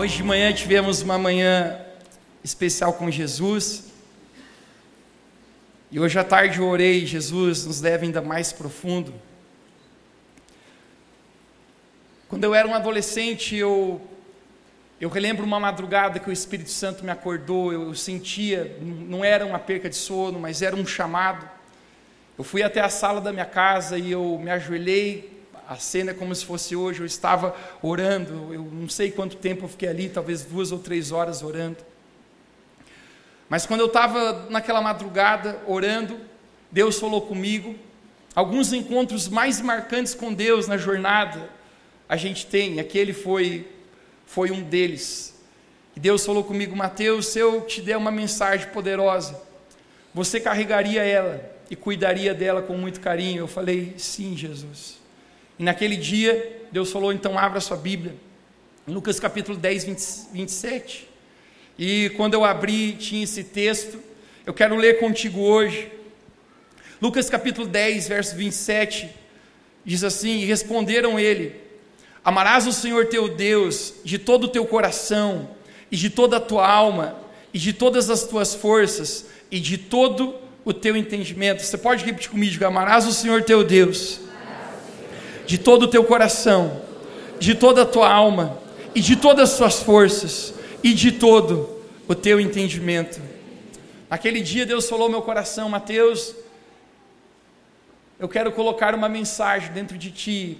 Hoje de manhã tivemos uma manhã especial com Jesus. E hoje à tarde eu orei, Jesus nos leva ainda mais profundo. Quando eu era um adolescente, eu eu relembro uma madrugada que o Espírito Santo me acordou, eu, eu sentia, não era uma perca de sono, mas era um chamado. Eu fui até a sala da minha casa e eu me ajoelhei, a cena é como se fosse hoje, eu estava orando, eu não sei quanto tempo eu fiquei ali, talvez duas ou três horas orando. Mas quando eu estava naquela madrugada orando, Deus falou comigo. Alguns encontros mais marcantes com Deus na jornada a gente tem, aquele foi foi um deles. E Deus falou comigo, Mateus, se eu te der uma mensagem poderosa, você carregaria ela e cuidaria dela com muito carinho. Eu falei, sim, Jesus. E naquele dia, Deus falou, então abra sua Bíblia, Lucas capítulo 10, 20, 27. E quando eu abri, tinha esse texto, eu quero ler contigo hoje. Lucas capítulo 10, verso 27, diz assim: E responderam ele, Amarás o Senhor teu Deus de todo o teu coração, e de toda a tua alma, e de todas as tuas forças, e de todo o teu entendimento. Você pode repetir comigo: Amarás o Senhor teu Deus de todo o teu coração, de toda a tua alma, e de todas as tuas forças, e de todo o teu entendimento. Naquele dia Deus falou ao meu coração, Mateus, eu quero colocar uma mensagem dentro de ti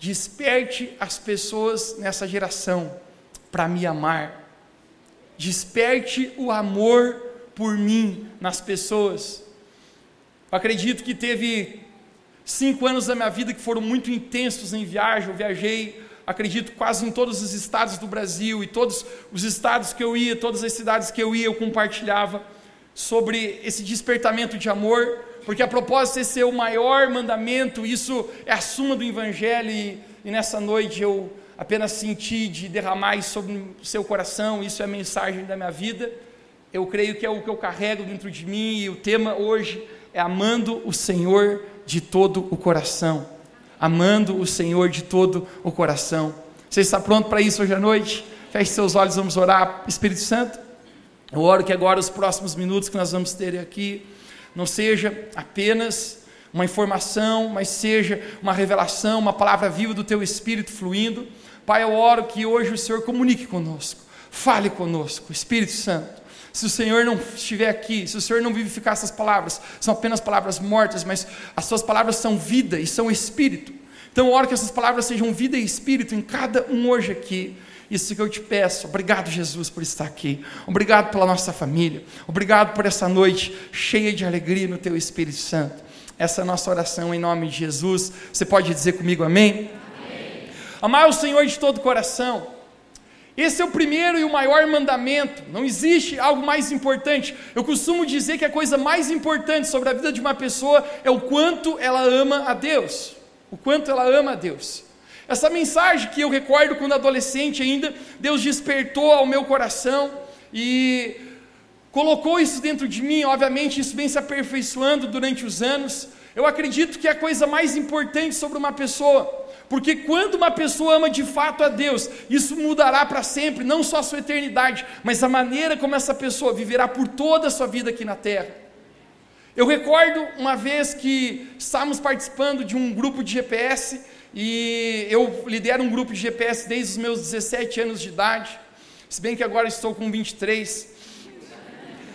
Desperte as pessoas nessa geração para me amar. Desperte o amor por mim nas pessoas. Eu acredito que teve cinco anos da minha vida que foram muito intensos em viagem. Eu viajei, acredito, quase em todos os estados do Brasil e todos os estados que eu ia, todas as cidades que eu ia, eu compartilhava sobre esse despertamento de amor porque a esse é o maior mandamento, isso é a suma do Evangelho, e, e nessa noite eu apenas senti de derramar isso sobre o seu coração, isso é a mensagem da minha vida, eu creio que é o que eu carrego dentro de mim, e o tema hoje é amando o Senhor de todo o coração, amando o Senhor de todo o coração, você está pronto para isso hoje à noite? Feche seus olhos, vamos orar, Espírito Santo, eu oro que agora os próximos minutos que nós vamos ter aqui, não seja apenas uma informação, mas seja uma revelação, uma palavra viva do teu espírito fluindo. Pai, eu oro que hoje o Senhor comunique conosco, fale conosco, Espírito Santo. Se o Senhor não estiver aqui, se o Senhor não vivificar essas palavras, são apenas palavras mortas, mas as suas palavras são vida e são espírito. Então, oro que essas palavras sejam vida e espírito em cada um hoje aqui. Isso que eu te peço. Obrigado, Jesus, por estar aqui. Obrigado pela nossa família. Obrigado por essa noite cheia de alegria no Teu Espírito Santo. Essa é a nossa oração em nome de Jesus. Você pode dizer comigo amém? amém. Amar o Senhor de todo o coração. Esse é o primeiro e o maior mandamento. Não existe algo mais importante. Eu costumo dizer que a coisa mais importante sobre a vida de uma pessoa é o quanto ela ama a Deus. O quanto ela ama a Deus. Essa mensagem que eu recordo quando adolescente ainda, Deus despertou ao meu coração e colocou isso dentro de mim. Obviamente, isso vem se aperfeiçoando durante os anos. Eu acredito que a coisa mais importante sobre uma pessoa, porque quando uma pessoa ama de fato a Deus, isso mudará para sempre, não só a sua eternidade, mas a maneira como essa pessoa viverá por toda a sua vida aqui na terra. Eu recordo uma vez que estávamos participando de um grupo de GPS e eu lidero um grupo de GPS desde os meus 17 anos de idade, se bem que agora estou com 23.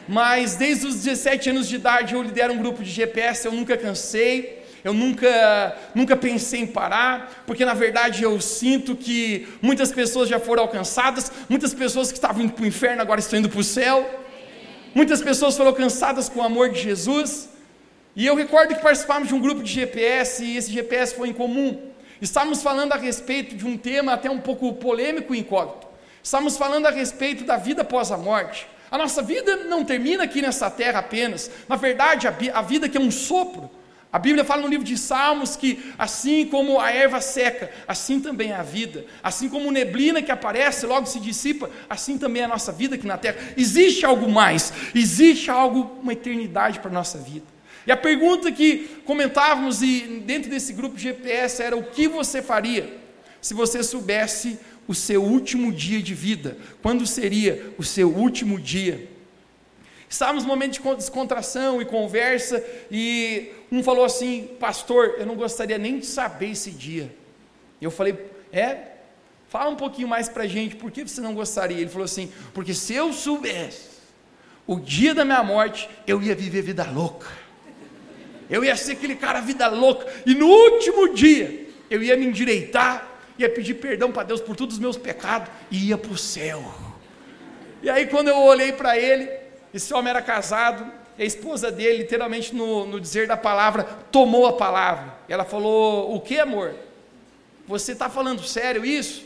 Mas desde os 17 anos de idade eu lidero um grupo de GPS, eu nunca cansei, eu nunca, nunca pensei em parar, porque na verdade eu sinto que muitas pessoas já foram alcançadas, muitas pessoas que estavam indo para o inferno agora estão indo para o céu, muitas pessoas foram alcançadas com o amor de Jesus, e eu recordo que participamos de um grupo de GPS e esse GPS foi em comum. Estamos falando a respeito de um tema até um pouco polêmico e incógnito. Estamos falando a respeito da vida após a morte. A nossa vida não termina aqui nessa terra apenas. Na verdade, a vida que é um sopro. A Bíblia fala no livro de Salmos que, assim como a erva seca, assim também é a vida. Assim como neblina que aparece, logo se dissipa, assim também é a nossa vida aqui na terra. Existe algo mais, existe algo, uma eternidade para a nossa vida. E a pergunta que comentávamos e dentro desse grupo GPS era o que você faria se você soubesse o seu último dia de vida? Quando seria o seu último dia? Estávamos num momento de descontração e conversa, e um falou assim: Pastor, eu não gostaria nem de saber esse dia. Eu falei: É? Fala um pouquinho mais para gente, por que você não gostaria? Ele falou assim: Porque se eu soubesse o dia da minha morte, eu ia viver vida louca. Eu ia ser aquele cara vida louca, e no último dia, eu ia me endireitar, ia pedir perdão para Deus por todos os meus pecados, e ia para o céu. E aí, quando eu olhei para ele, esse homem era casado, e a esposa dele, literalmente no, no dizer da palavra, tomou a palavra. Ela falou: O que, amor? Você está falando sério isso?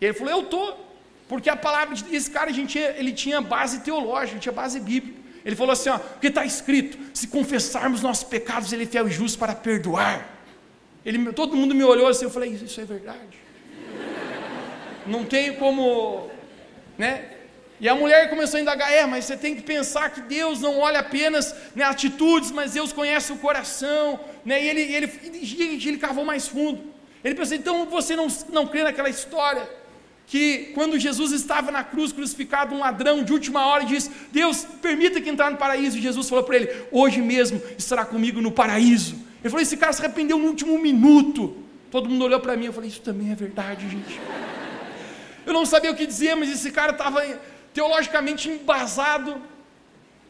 E ele falou: Eu estou. Porque a palavra desse cara, a gente, ele tinha base teológica, tinha base bíblica. Ele falou assim: ó, que está escrito: se confessarmos nossos pecados, Ele é fiel e justo para perdoar. Ele, todo mundo me olhou assim, eu falei: Isso é verdade. Não tem como, né? E a mulher começou a indagar: é, mas você tem que pensar que Deus não olha apenas né, atitudes, mas Deus conhece o coração. Né? E ele, ele, gente, ele cavou mais fundo. Ele pensou: então você não, não crê naquela história que quando Jesus estava na cruz crucificado, um ladrão de última hora disse: Deus, permita que entrar no paraíso. E Jesus falou para ele: Hoje mesmo estará comigo no paraíso. Ele falou: Esse cara se arrependeu no último minuto. Todo mundo olhou para mim. Eu falei: Isso também é verdade, gente. Eu não sabia o que dizer, mas esse cara estava teologicamente embasado,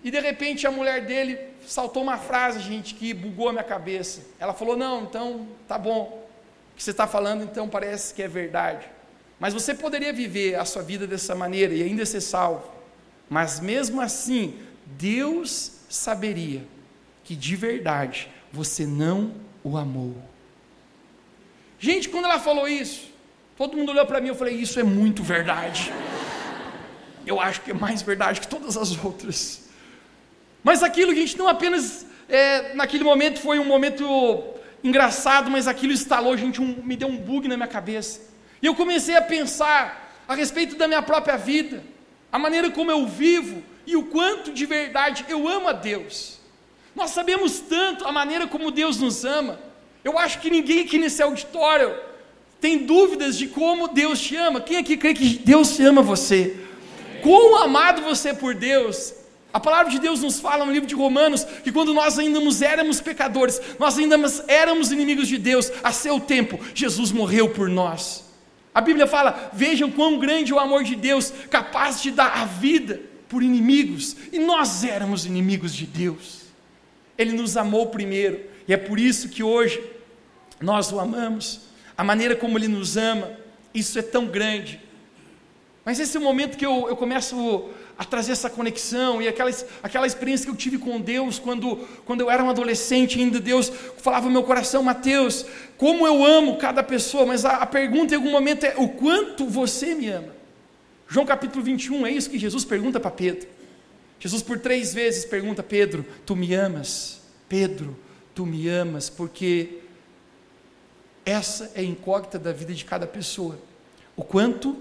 e de repente a mulher dele saltou uma frase, gente, que bugou a minha cabeça. Ela falou: Não, então tá bom, o que você está falando então parece que é verdade. Mas você poderia viver a sua vida dessa maneira e ainda ser salvo. Mas mesmo assim, Deus saberia que de verdade você não o amou. Gente, quando ela falou isso, todo mundo olhou para mim e eu falei: Isso é muito verdade eu acho que é mais verdade que todas as outras. Mas aquilo, gente, não apenas é, naquele momento foi um momento engraçado, mas aquilo instalou, gente, um, me deu um bug na minha cabeça. E eu comecei a pensar a respeito da minha própria vida, a maneira como eu vivo e o quanto de verdade eu amo a Deus. Nós sabemos tanto a maneira como Deus nos ama. Eu acho que ninguém aqui nesse auditório tem dúvidas de como Deus te ama. Quem aqui crê que Deus te ama você? Quão amado você é por Deus. A palavra de Deus nos fala no livro de Romanos que quando nós ainda éramos pecadores, nós ainda éramos inimigos de Deus, a seu tempo, Jesus morreu por nós. A Bíblia fala: vejam quão grande é o amor de Deus, capaz de dar a vida por inimigos, e nós éramos inimigos de Deus. Ele nos amou primeiro, e é por isso que hoje nós o amamos. A maneira como Ele nos ama, isso é tão grande mas esse é o momento que eu, eu começo a trazer essa conexão e aquela, aquela experiência que eu tive com Deus quando, quando eu era um adolescente ainda, Deus falava no meu coração, Mateus, como eu amo cada pessoa, mas a, a pergunta em algum momento é, o quanto você me ama? João capítulo 21, é isso que Jesus pergunta para Pedro. Jesus por três vezes pergunta, Pedro, tu me amas? Pedro, tu me amas? Porque essa é a incógnita da vida de cada pessoa. O quanto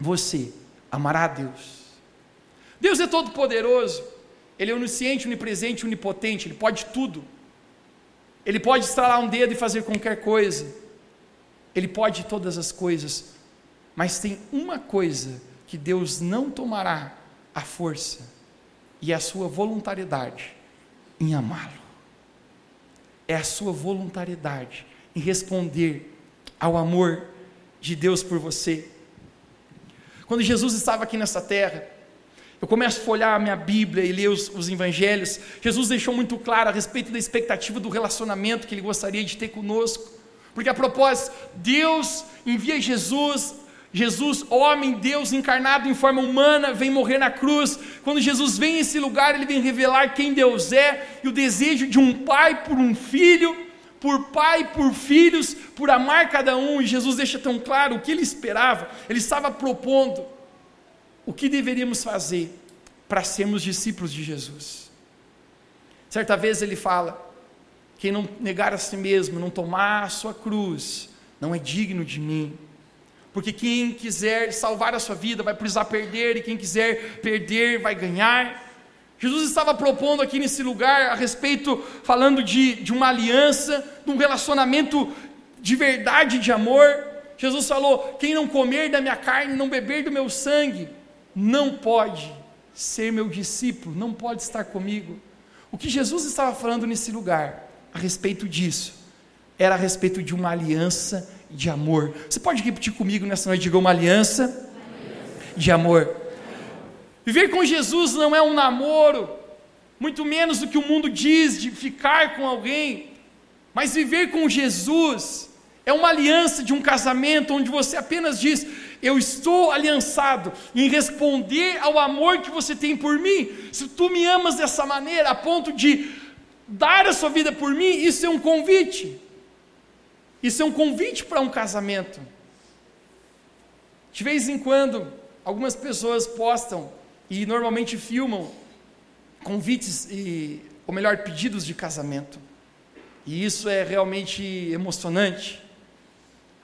você amará a Deus. Deus é todo poderoso, Ele é onisciente, onipresente, onipotente, Ele pode tudo. Ele pode estralar um dedo e fazer qualquer coisa. Ele pode todas as coisas. Mas tem uma coisa que Deus não tomará a força, e é a sua voluntariedade em amá-lo. É a sua voluntariedade em responder ao amor de Deus por você. Quando Jesus estava aqui nessa terra, eu começo a folhar a minha Bíblia e ler os, os evangelhos. Jesus deixou muito claro a respeito da expectativa do relacionamento que ele gostaria de ter conosco. Porque a propósito, Deus envia Jesus, Jesus, homem, Deus encarnado em forma humana, vem morrer na cruz. Quando Jesus vem a esse lugar, ele vem revelar quem Deus é e o desejo de um pai por um filho por pai, por filhos, por amar cada um, e Jesus deixa tão claro o que ele esperava, ele estava propondo o que deveríamos fazer para sermos discípulos de Jesus. Certa vez ele fala: quem não negar a si mesmo, não tomar a sua cruz, não é digno de mim. Porque quem quiser salvar a sua vida vai precisar perder, e quem quiser perder vai ganhar. Jesus estava propondo aqui nesse lugar a respeito, falando de, de uma aliança, de um relacionamento de verdade, de amor. Jesus falou: quem não comer da minha carne, não beber do meu sangue, não pode ser meu discípulo, não pode estar comigo. O que Jesus estava falando nesse lugar, a respeito disso, era a respeito de uma aliança de amor. Você pode repetir comigo nessa noite, diga uma aliança de amor. Viver com Jesus não é um namoro, muito menos do que o mundo diz de ficar com alguém, mas viver com Jesus é uma aliança de um casamento onde você apenas diz: Eu estou aliançado em responder ao amor que você tem por mim. Se tu me amas dessa maneira, a ponto de dar a sua vida por mim, isso é um convite. Isso é um convite para um casamento. De vez em quando, algumas pessoas postam e normalmente filmam convites e, ou melhor, pedidos de casamento. E isso é realmente emocionante.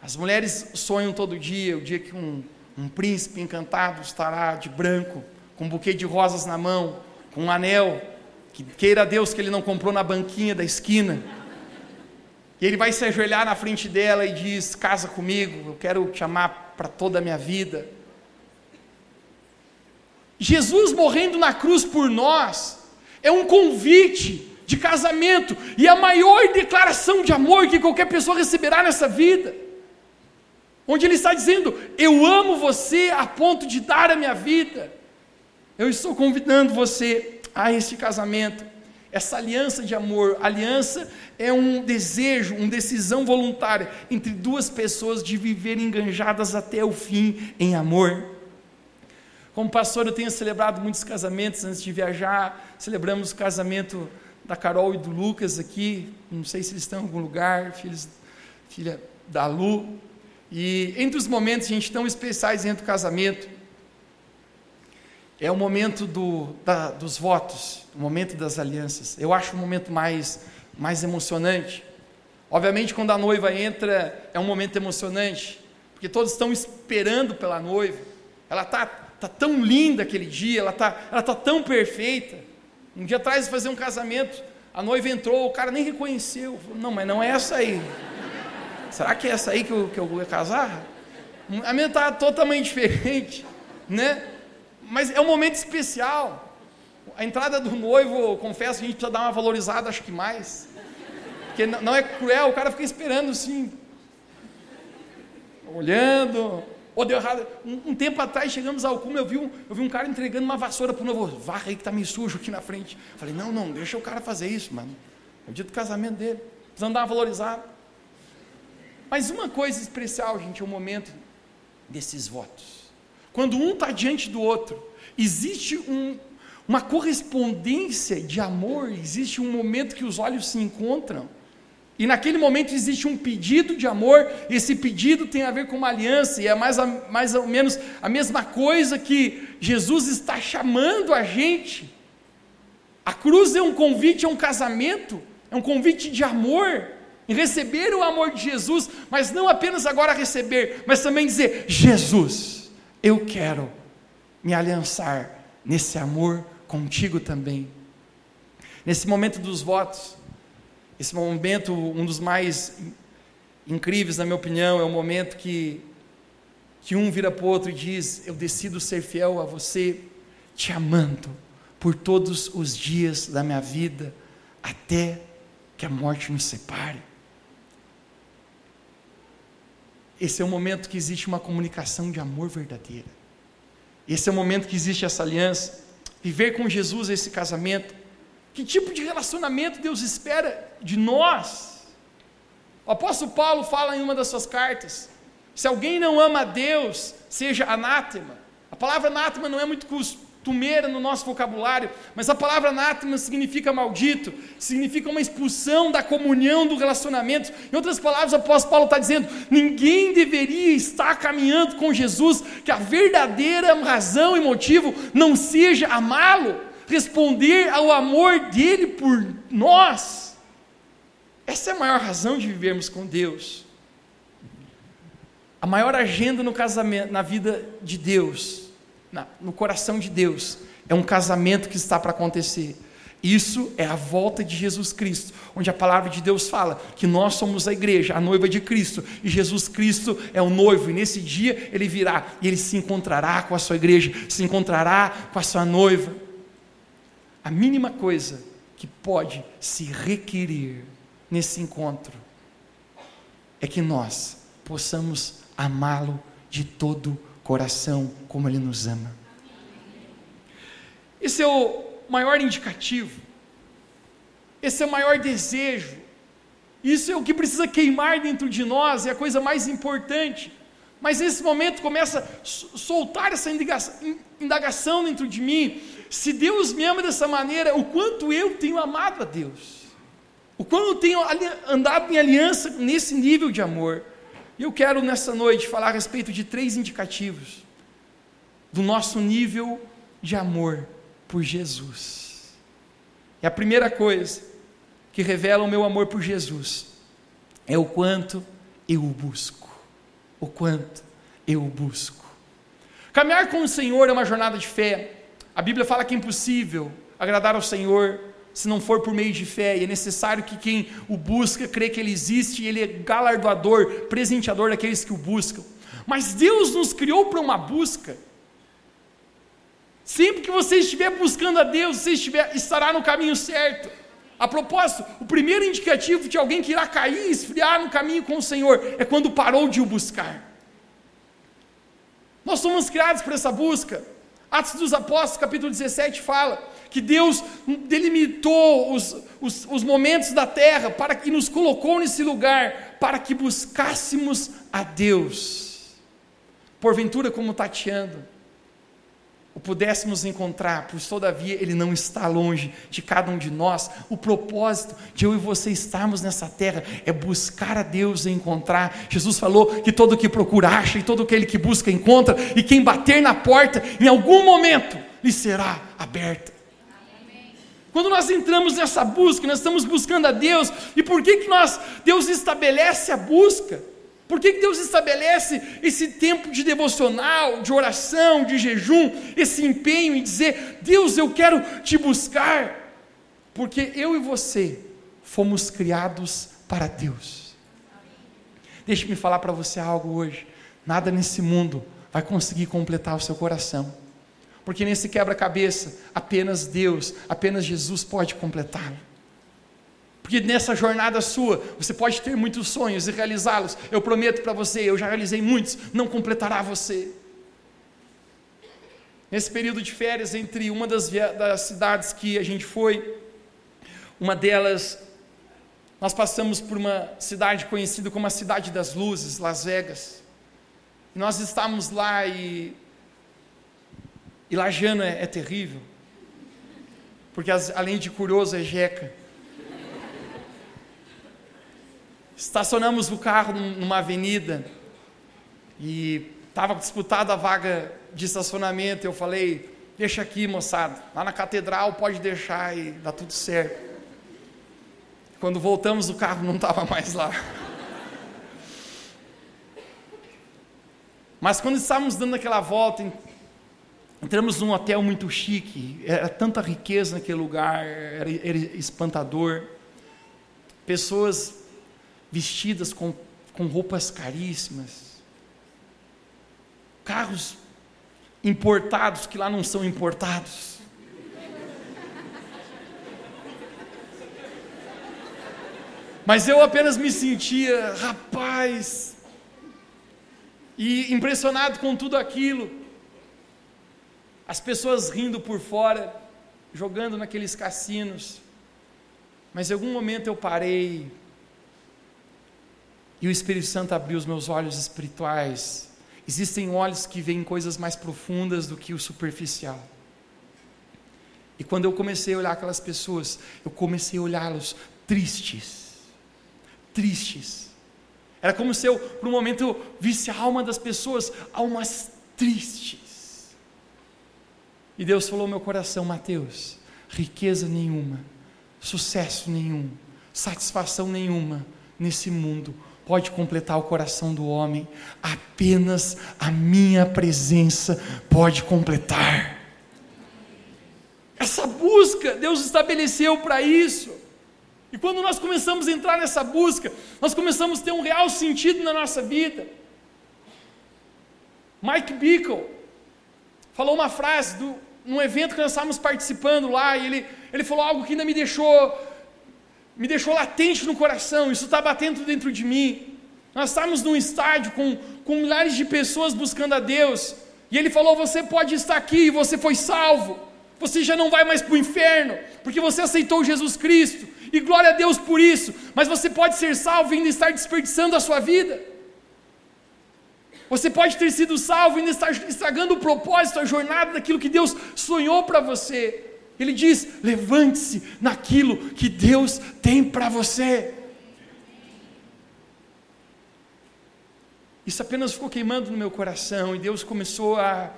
As mulheres sonham todo dia, o dia que um, um príncipe encantado estará de branco, com um buquê de rosas na mão, com um anel, que queira Deus que ele não comprou na banquinha da esquina e ele vai se ajoelhar na frente dela e diz: Casa comigo, eu quero te amar para toda a minha vida. Jesus morrendo na cruz por nós é um convite de casamento e a maior declaração de amor que qualquer pessoa receberá nessa vida. Onde ele está dizendo: Eu amo você a ponto de dar a minha vida. Eu estou convidando você a esse casamento essa aliança de amor. Aliança é um desejo, uma decisão voluntária entre duas pessoas de viverem enganjadas até o fim em amor. Como pastor, eu tenho celebrado muitos casamentos antes de viajar. Celebramos o casamento da Carol e do Lucas aqui. Não sei se eles estão em algum lugar, filhos, filha da Lu. E entre os momentos, gente, tão especiais dentro do casamento, é o momento do, da, dos votos, o momento das alianças. Eu acho o momento mais, mais emocionante. Obviamente, quando a noiva entra, é um momento emocionante, porque todos estão esperando pela noiva. Ela está tá tão linda aquele dia, ela está ela tá tão perfeita. Um dia atrás de fazer um casamento, a noiva entrou, o cara nem reconheceu. Falou, não, mas não é essa aí. Será que é essa aí que eu, que eu vou casar? A minha está totalmente diferente, né? Mas é um momento especial. A entrada do noivo, confesso, a gente precisa dar uma valorizada, acho que mais. Porque não é cruel, o cara fica esperando assim, olhando. Ou deu errado. Um, um, tempo atrás, chegamos ao cume, eu vi um, eu vi um cara entregando uma vassoura para o noivo. Varra aí que está meio sujo aqui na frente. Falei, não, não, deixa o cara fazer isso, mano. É o dia do casamento dele. Precisamos dar uma valorizada. Mas uma coisa especial, gente, é o momento desses votos. Quando um está diante do outro, existe um, uma correspondência de amor, existe um momento que os olhos se encontram. E naquele momento existe um pedido de amor, esse pedido tem a ver com uma aliança, e é mais, a, mais ou menos a mesma coisa que Jesus está chamando a gente. A cruz é um convite a um casamento, é um convite de amor, em receber o amor de Jesus, mas não apenas agora receber, mas também dizer: Jesus eu quero me aliançar nesse amor contigo também. Nesse momento dos votos, esse momento, um dos mais incríveis, na minha opinião, é o momento que, que um vira para o outro e diz: Eu decido ser fiel a você, te amando por todos os dias da minha vida, até que a morte nos separe. Esse é o momento que existe uma comunicação de amor verdadeira. Esse é o momento que existe essa aliança. Viver com Jesus esse casamento. Que tipo de relacionamento Deus espera de nós? O apóstolo Paulo fala em uma das suas cartas: se alguém não ama a Deus, seja anátema. A palavra anátema não é muito costumeira no nosso vocabulário, mas a palavra anátema significa maldito, significa uma expulsão da comunhão do relacionamento. Em outras palavras, o apóstolo Paulo está dizendo: ninguém deveria estar caminhando com Jesus, que a verdadeira razão e motivo não seja amá-lo, responder ao amor dele por nós. Essa é a maior razão de vivermos com Deus. A maior agenda no casamento, na vida de Deus, no coração de Deus, é um casamento que está para acontecer Isso é a volta de Jesus Cristo, onde a palavra de Deus fala que nós somos a igreja, a noiva de Cristo, e Jesus Cristo é o noivo, e nesse dia ele virá e ele se encontrará com a sua igreja, se encontrará com a sua noiva. A mínima coisa que pode se requerer nesse encontro é que nós possamos amá-lo de todo coração, como ele nos ama. Esse é o maior indicativo, esse é o maior desejo, isso é o que precisa queimar dentro de nós, é a coisa mais importante. Mas nesse momento começa a soltar essa indagação dentro de mim. Se Deus me ama dessa maneira, o quanto eu tenho amado a Deus, o quanto eu tenho andado em aliança nesse nível de amor. E eu quero nessa noite falar a respeito de três indicativos do nosso nível de amor por Jesus. E a primeira coisa que revela o meu amor por Jesus é o quanto eu o busco. O quanto eu o busco. Caminhar com o Senhor é uma jornada de fé. A Bíblia fala que é impossível agradar ao Senhor se não for por meio de fé, e é necessário que quem o busca crê que ele existe e ele é galardoador, presenteador daqueles que o buscam. Mas Deus nos criou para uma busca. Sempre que você estiver buscando a Deus, você estiver, estará no caminho certo. A propósito, o primeiro indicativo de alguém que irá cair e esfriar no caminho com o Senhor é quando parou de o buscar. Nós somos criados por essa busca. Atos dos Apóstolos, capítulo 17, fala que Deus delimitou os, os, os momentos da terra para que nos colocou nesse lugar para que buscássemos a Deus. Porventura, como tateando, o pudéssemos encontrar, pois todavia Ele não está longe de cada um de nós. O propósito de eu e você estarmos nessa terra é buscar a Deus e encontrar. Jesus falou que todo que procura acha, e todo aquele que busca encontra, e quem bater na porta, em algum momento, lhe será aberta. Quando nós entramos nessa busca, nós estamos buscando a Deus, e por que, que nós, Deus estabelece a busca? Por que Deus estabelece esse tempo de devocional, de oração, de jejum, esse empenho em dizer: Deus, eu quero te buscar? Porque eu e você fomos criados para Deus. Deixe-me falar para você algo hoje: nada nesse mundo vai conseguir completar o seu coração, porque nesse quebra-cabeça, apenas Deus, apenas Jesus pode completá-lo. Porque nessa jornada sua, você pode ter muitos sonhos e realizá-los. Eu prometo para você, eu já realizei muitos, não completará você. Nesse período de férias, entre uma das, das cidades que a gente foi, uma delas, nós passamos por uma cidade conhecida como a Cidade das Luzes, Las Vegas. E nós estávamos lá e. E Lajano é, é terrível. Porque as, além de curioso, é jeca. Estacionamos o carro numa avenida e estava disputada a vaga de estacionamento. Eu falei: deixa aqui, moçada, lá na catedral pode deixar e dá tudo certo. Quando voltamos, o carro não estava mais lá. Mas quando estávamos dando aquela volta, entramos num hotel muito chique, era tanta riqueza naquele lugar, era, era espantador. Pessoas vestidas com, com roupas caríssimas, carros importados que lá não são importados. Mas eu apenas me sentia, rapaz, e impressionado com tudo aquilo. As pessoas rindo por fora, jogando naqueles cassinos. Mas em algum momento eu parei, e o Espírito Santo abriu os meus olhos espirituais. Existem olhos que veem coisas mais profundas do que o superficial. E quando eu comecei a olhar aquelas pessoas, eu comecei a olhá-los tristes. Tristes. Era como se eu, por um momento, visse a alma das pessoas, almas tristes. E Deus falou ao meu coração, Mateus, riqueza nenhuma, sucesso nenhum, satisfação nenhuma nesse mundo pode completar o coração do homem, apenas a minha presença pode completar. Essa busca, Deus estabeleceu para isso. E quando nós começamos a entrar nessa busca, nós começamos a ter um real sentido na nossa vida. Mike Bickle falou uma frase do, num evento que nós estávamos participando lá, e ele, ele falou algo que ainda me deixou, me deixou latente no coração, isso está batendo dentro de mim. Nós estávamos num estádio com, com milhares de pessoas buscando a Deus, e ele falou: Você pode estar aqui, você foi salvo, você já não vai mais para o inferno, porque você aceitou Jesus Cristo e glória a Deus por isso, mas você pode ser salvo e ainda estar desperdiçando a sua vida. Você pode ter sido salvo e ainda estar estragando o propósito, a jornada daquilo que Deus sonhou para você. Ele diz: levante-se naquilo que Deus tem para você. Isso apenas ficou queimando no meu coração e Deus começou a,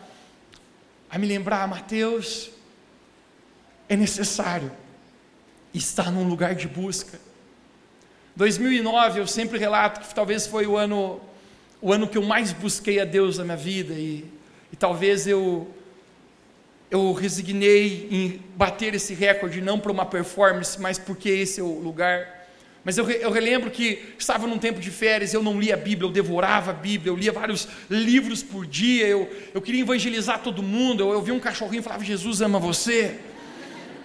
a me lembrar: Mateus, é necessário está num lugar de busca. 2009, eu sempre relato que talvez foi o ano, o ano que eu mais busquei a Deus na minha vida e, e talvez eu eu resignei em bater esse recorde não para uma performance, mas porque esse é o lugar. Mas eu, eu relembro que estava num tempo de férias, eu não lia a Bíblia, eu devorava a Bíblia, eu lia vários livros por dia, eu, eu queria evangelizar todo mundo, eu, eu via um cachorrinho e falava, Jesus ama você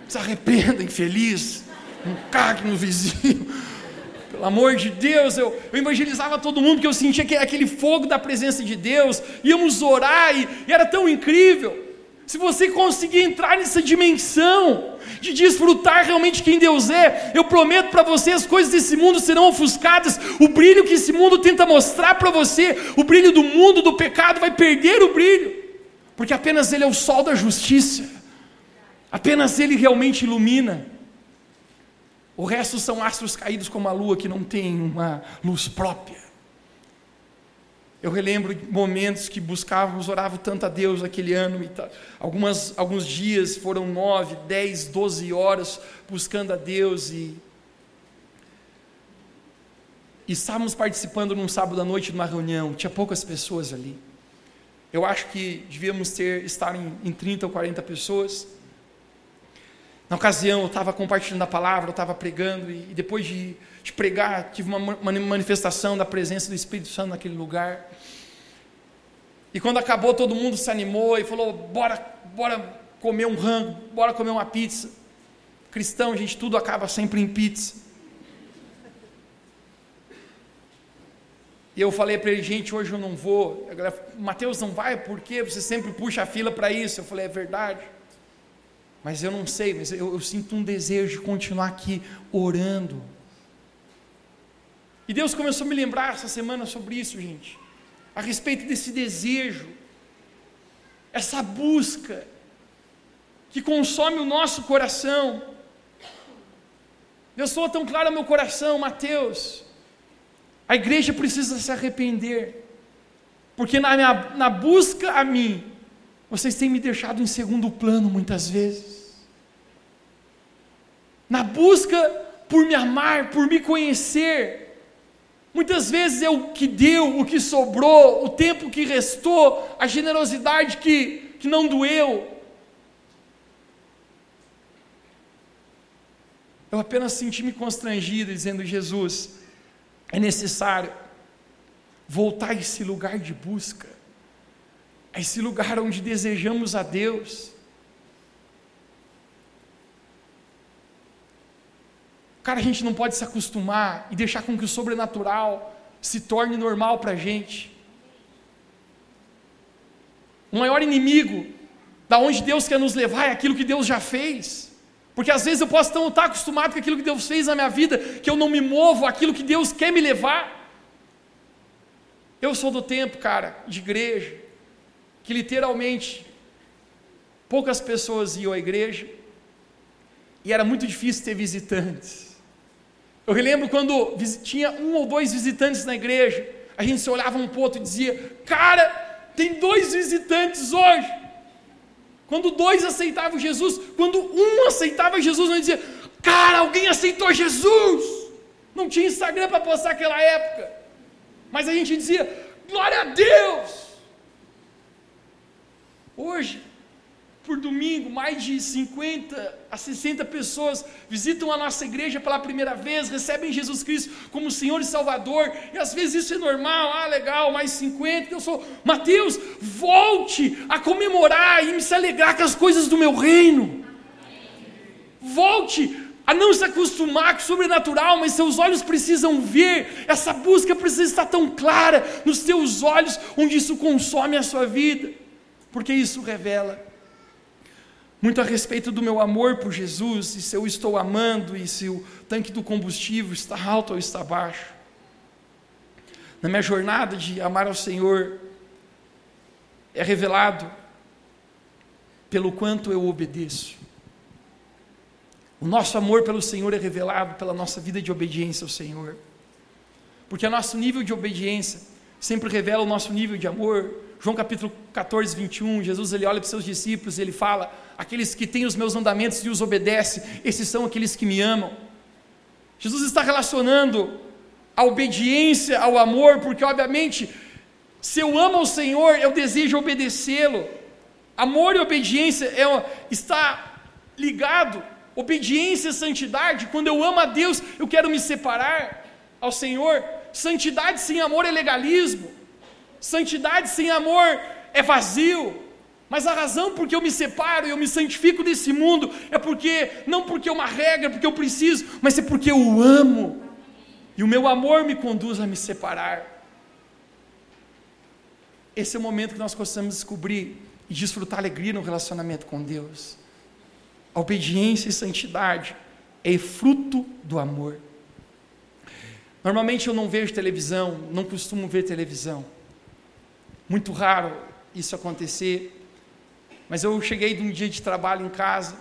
se arrependa, infeliz, não cague no vizinho. Pelo amor de Deus, eu, eu evangelizava todo mundo, porque eu sentia que, aquele fogo da presença de Deus, íamos orar e, e era tão incrível. Se você conseguir entrar nessa dimensão de desfrutar realmente quem Deus é, eu prometo para você, as coisas desse mundo serão ofuscadas, o brilho que esse mundo tenta mostrar para você, o brilho do mundo, do pecado, vai perder o brilho, porque apenas Ele é o sol da justiça. Apenas Ele realmente ilumina. O resto são astros caídos como a lua que não tem uma luz própria. Eu relembro momentos que buscávamos, orávamos tanto a Deus naquele ano. E algumas, alguns dias foram nove, dez, doze horas buscando a Deus e, e estávamos participando num sábado à noite de uma reunião. Tinha poucas pessoas ali. Eu acho que devíamos ter estar em, em 30 ou 40 pessoas. Na ocasião, eu estava compartilhando a palavra, eu estava pregando, e, depois de, de, pregar, tive uma manifestação da presença do Espírito Santo naquele lugar. E quando acabou, todo mundo se animou e falou: bora, bora comer um rango, bora comer uma pizza. Cristão, gente, tudo acaba sempre em pizza. E eu falei para ele, gente, hoje eu não vou. A galera, Mateus não vai, por quê? Você sempre puxa a fila para isso. Eu falei, é verdade. Mas eu não sei, mas eu, eu sinto um desejo de continuar aqui orando. E Deus começou a me lembrar essa semana sobre isso, gente. A respeito desse desejo, essa busca que consome o nosso coração. Deus falou tão claro ao meu coração, Mateus. A igreja precisa se arrepender, porque na, minha, na busca a mim, vocês têm me deixado em segundo plano muitas vezes. Na busca por me amar, por me conhecer, muitas vezes é o que deu, o que sobrou, o tempo que restou, a generosidade que, que não doeu. Eu apenas senti-me constrangido, dizendo: Jesus, é necessário voltar a esse lugar de busca a esse lugar onde desejamos a Deus. Cara, a gente não pode se acostumar e deixar com que o sobrenatural se torne normal para a gente. O maior inimigo da onde Deus quer nos levar é aquilo que Deus já fez. Porque às vezes eu posso tão estar acostumado com aquilo que Deus fez na minha vida, que eu não me movo aquilo que Deus quer me levar. Eu sou do tempo, cara, de igreja, que literalmente poucas pessoas iam à igreja e era muito difícil ter visitantes. Eu relembro quando tinha um ou dois visitantes na igreja, a gente se olhava um pouco e dizia: Cara, tem dois visitantes hoje. Quando dois aceitavam Jesus, quando um aceitava Jesus, nós dizia: Cara, alguém aceitou Jesus. Não tinha Instagram para postar naquela época, mas a gente dizia: Glória a Deus. Hoje, por domingo, mais de 50 a 60 pessoas visitam a nossa igreja pela primeira vez, recebem Jesus Cristo como Senhor e Salvador, e às vezes isso é normal, ah, legal, mais 50, eu sou. Mateus, volte a comemorar e se alegrar com as coisas do meu reino. Volte a não se acostumar com o sobrenatural, mas seus olhos precisam ver, essa busca precisa estar tão clara nos teus olhos, onde isso consome a sua vida, porque isso revela muito a respeito do meu amor por Jesus, e se eu estou amando, e se o tanque do combustível está alto ou está baixo. Na minha jornada de amar ao Senhor, é revelado pelo quanto eu obedeço. O nosso amor pelo Senhor é revelado pela nossa vida de obediência ao Senhor. Porque o nosso nível de obediência sempre revela o nosso nível de amor. João capítulo 14, 21, Jesus ele olha para os seus discípulos e ele fala: Aqueles que têm os meus mandamentos e os obedecem, esses são aqueles que me amam. Jesus está relacionando a obediência ao amor, porque obviamente, se eu amo ao Senhor, eu desejo obedecê-lo. Amor e obediência é, está ligado. Obediência e santidade, quando eu amo a Deus, eu quero me separar ao Senhor. Santidade sem amor é legalismo. Santidade sem amor é vazio. Mas a razão por que eu me separo e eu me santifico desse mundo é porque, não porque é uma regra, porque eu preciso, mas é porque eu amo. E o meu amor me conduz a me separar. Esse é o momento que nós possamos descobrir e desfrutar alegria no relacionamento com Deus. A obediência e santidade é fruto do amor. Normalmente eu não vejo televisão, não costumo ver televisão. Muito raro isso acontecer. Mas eu cheguei de um dia de trabalho em casa,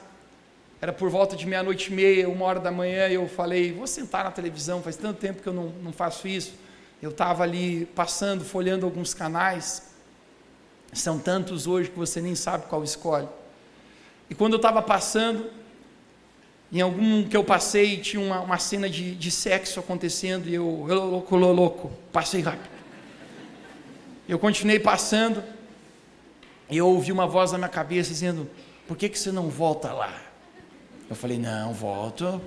era por volta de meia-noite e meia, uma hora da manhã, e eu falei, vou sentar na televisão, faz tanto tempo que eu não, não faço isso. Eu estava ali passando, folhando alguns canais, são tantos hoje que você nem sabe qual escolhe. E quando eu estava passando, em algum que eu passei, tinha uma, uma cena de, de sexo acontecendo, e eu, eu louco, louco, passei rápido. Eu continuei passando e eu ouvi uma voz na minha cabeça dizendo: Por que, que você não volta lá? Eu falei: Não, volto.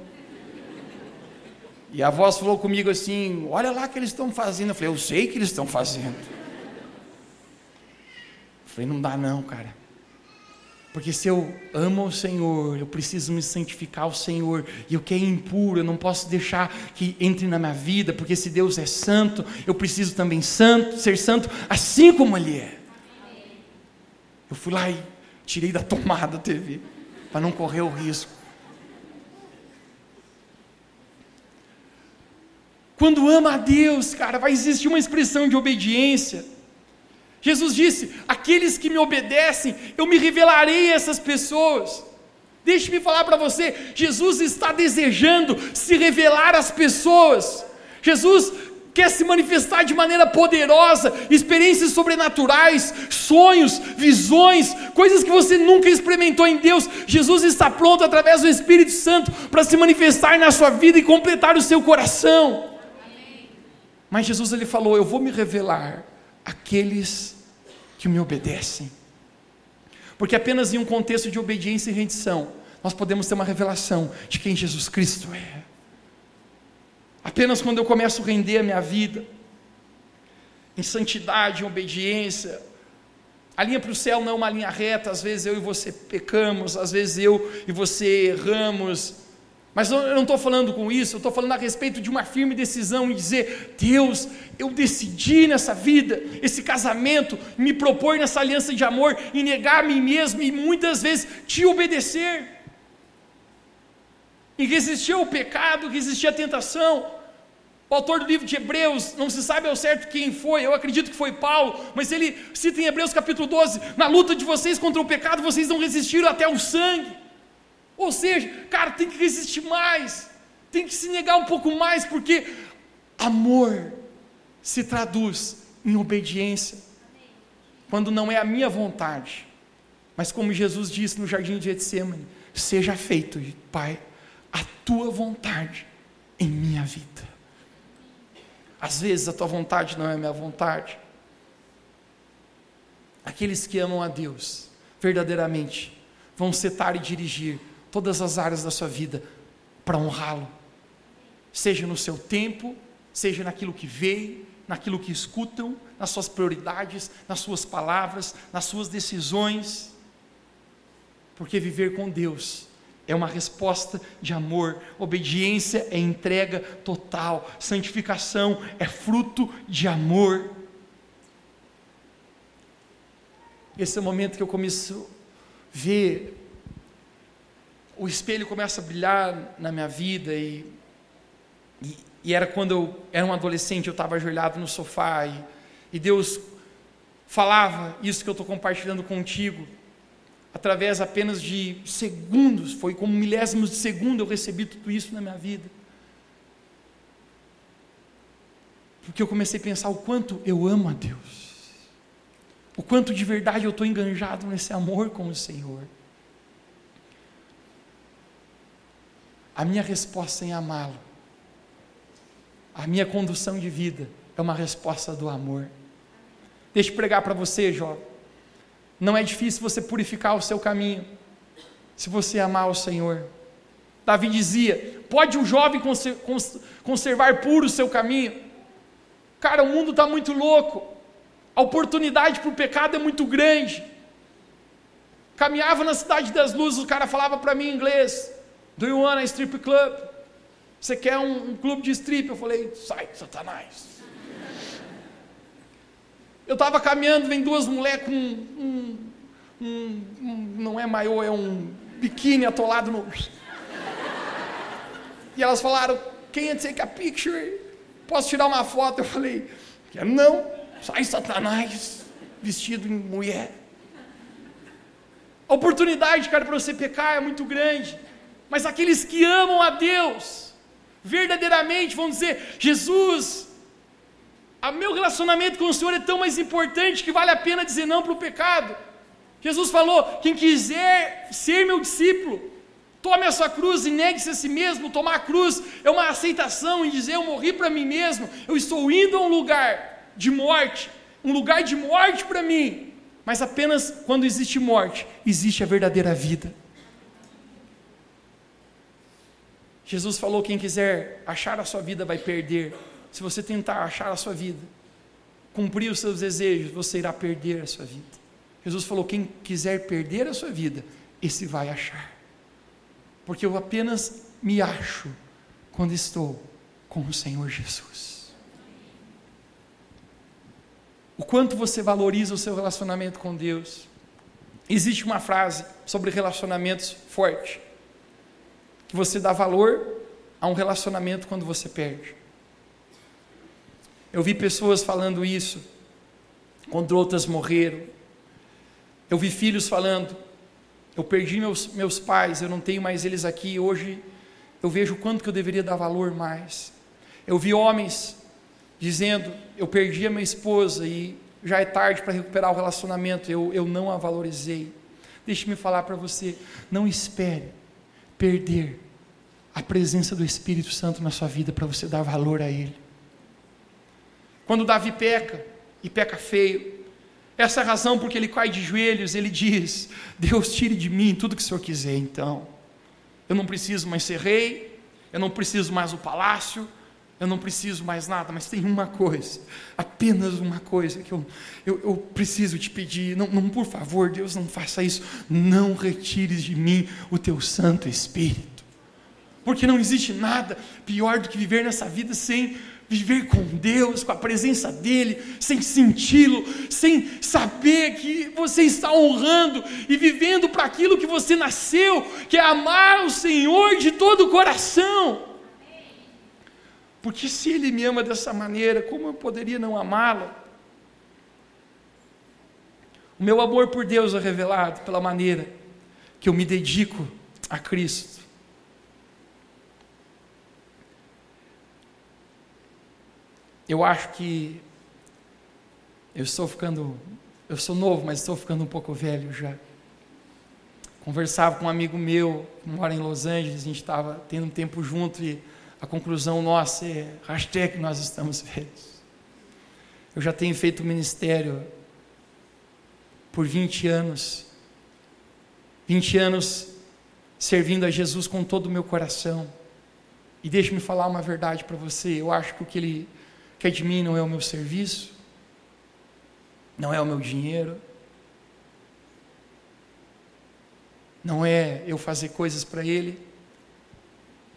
E a voz falou comigo assim: Olha lá o que eles estão fazendo. Eu falei: Eu sei que eles estão fazendo. Eu falei: Não dá, não, cara. Porque se eu amo o Senhor, eu preciso me santificar ao Senhor. E o que é impuro, eu não posso deixar que entre na minha vida, porque se Deus é santo, eu preciso também santo, ser santo, assim como Ele é. Eu fui lá e tirei da tomada a TV, para não correr o risco. Quando ama a Deus, cara, vai existir uma expressão de obediência. Jesus disse: Aqueles que me obedecem, eu me revelarei a essas pessoas. Deixe-me falar para você: Jesus está desejando se revelar às pessoas. Jesus quer se manifestar de maneira poderosa, experiências sobrenaturais, sonhos, visões, coisas que você nunca experimentou em Deus. Jesus está pronto através do Espírito Santo para se manifestar na sua vida e completar o seu coração. Mas Jesus ele falou: "Eu vou me revelar àqueles que me obedecem. Porque apenas em um contexto de obediência e rendição, nós podemos ter uma revelação de quem Jesus Cristo é. Apenas quando eu começo a render a minha vida, em santidade, em obediência, a linha para o céu não é uma linha reta, às vezes eu e você pecamos, às vezes eu e você erramos, mas eu não estou falando com isso, eu estou falando a respeito de uma firme decisão em dizer: Deus, eu decidi nessa vida, esse casamento, me propor nessa aliança de amor, e negar a mim mesmo e muitas vezes te obedecer, e resistir ao pecado, resistir à tentação. O autor do livro de Hebreus, não se sabe ao certo quem foi, eu acredito que foi Paulo, mas ele cita em Hebreus capítulo 12: na luta de vocês contra o pecado, vocês não resistiram até o sangue. Ou seja, cara, tem que resistir mais, tem que se negar um pouco mais, porque amor se traduz em obediência, quando não é a minha vontade, mas como Jesus disse no jardim de Getsemane: seja feito, Pai, a tua vontade em minha vida. Às vezes a tua vontade não é a minha vontade. Aqueles que amam a Deus verdadeiramente vão setar e dirigir todas as áreas da sua vida para honrá-lo. Seja no seu tempo, seja naquilo que veem, naquilo que escutam, nas suas prioridades, nas suas palavras, nas suas decisões. Porque viver com Deus é uma resposta de amor, obediência é entrega total, santificação é fruto de amor. Esse é o momento que eu começo a ver, o espelho começa a brilhar na minha vida e, e, e era quando eu era um adolescente, eu estava ajoelhado no sofá e, e Deus falava isso que eu estou compartilhando contigo através apenas de segundos, foi como milésimos de segundo eu recebi tudo isso na minha vida. Porque eu comecei a pensar o quanto eu amo a Deus, o quanto de verdade eu estou enganjado nesse amor com o Senhor. A minha resposta em amá-lo, a minha condução de vida é uma resposta do amor. Deixa eu pregar para você, jovem. Não é difícil você purificar o seu caminho, se você amar o Senhor. Davi dizia: pode um jovem conservar puro o seu caminho? Cara, o mundo está muito louco, a oportunidade para o pecado é muito grande. Caminhava na cidade das luzes, o cara falava para mim em inglês: Do you want a strip club? Você quer um, um clube de strip? Eu falei: Sai, Satanás. Eu estava caminhando, vem duas mulheres com um, um, um, não é maiô, é um biquíni atolado no. E elas falaram, can you take a picture? Posso tirar uma foto? Eu falei, não, sai Satanás, vestido em mulher. A oportunidade, cara, para você pecar é muito grande. Mas aqueles que amam a Deus, verdadeiramente vão dizer: Jesus, o meu relacionamento com o Senhor é tão mais importante que vale a pena dizer não para o pecado. Jesus falou: quem quiser ser meu discípulo, tome a sua cruz e negue-se a si mesmo. Tomar a cruz é uma aceitação em dizer: eu morri para mim mesmo, eu estou indo a um lugar de morte, um lugar de morte para mim. Mas apenas quando existe morte, existe a verdadeira vida. Jesus falou: quem quiser achar a sua vida vai perder se você tentar achar a sua vida, cumprir os seus desejos, você irá perder a sua vida. Jesus falou: quem quiser perder a sua vida, esse vai achar. Porque eu apenas me acho quando estou com o Senhor Jesus. O quanto você valoriza o seu relacionamento com Deus. Existe uma frase sobre relacionamentos forte, que você dá valor a um relacionamento quando você perde. Eu vi pessoas falando isso, quando outras morreram. Eu vi filhos falando: eu perdi meus, meus pais, eu não tenho mais eles aqui. Hoje eu vejo quanto que eu deveria dar valor mais. Eu vi homens dizendo: eu perdi a minha esposa e já é tarde para recuperar o relacionamento, eu, eu não a valorizei. Deixe-me falar para você: não espere perder a presença do Espírito Santo na sua vida para você dar valor a Ele. Quando Davi peca, e peca feio, essa é a razão porque ele cai de joelhos, ele diz: Deus tire de mim tudo que o Senhor quiser, então. Eu não preciso mais ser rei, eu não preciso mais do palácio, eu não preciso mais nada, mas tem uma coisa, apenas uma coisa que eu, eu, eu preciso te pedir. Não, não, por favor, Deus, não faça isso. Não retires de mim o teu Santo Espírito. Porque não existe nada pior do que viver nessa vida sem viver com Deus, com a presença dEle, sem senti-lo, sem saber que você está honrando e vivendo para aquilo que você nasceu, que é amar o Senhor de todo o coração. Porque se Ele me ama dessa maneira, como eu poderia não amá-lo? O meu amor por Deus é revelado pela maneira que eu me dedico a Cristo. Eu acho que eu estou ficando, eu sou novo, mas estou ficando um pouco velho já. Conversava com um amigo meu que mora em Los Angeles, a gente estava tendo um tempo junto e a conclusão nossa é hashtag nós estamos velhos. Eu já tenho feito ministério por 20 anos 20 anos servindo a Jesus com todo o meu coração. E deixe-me falar uma verdade para você. Eu acho que o que Ele quer de mim não é o meu serviço, não é o meu dinheiro, não é eu fazer coisas para Ele.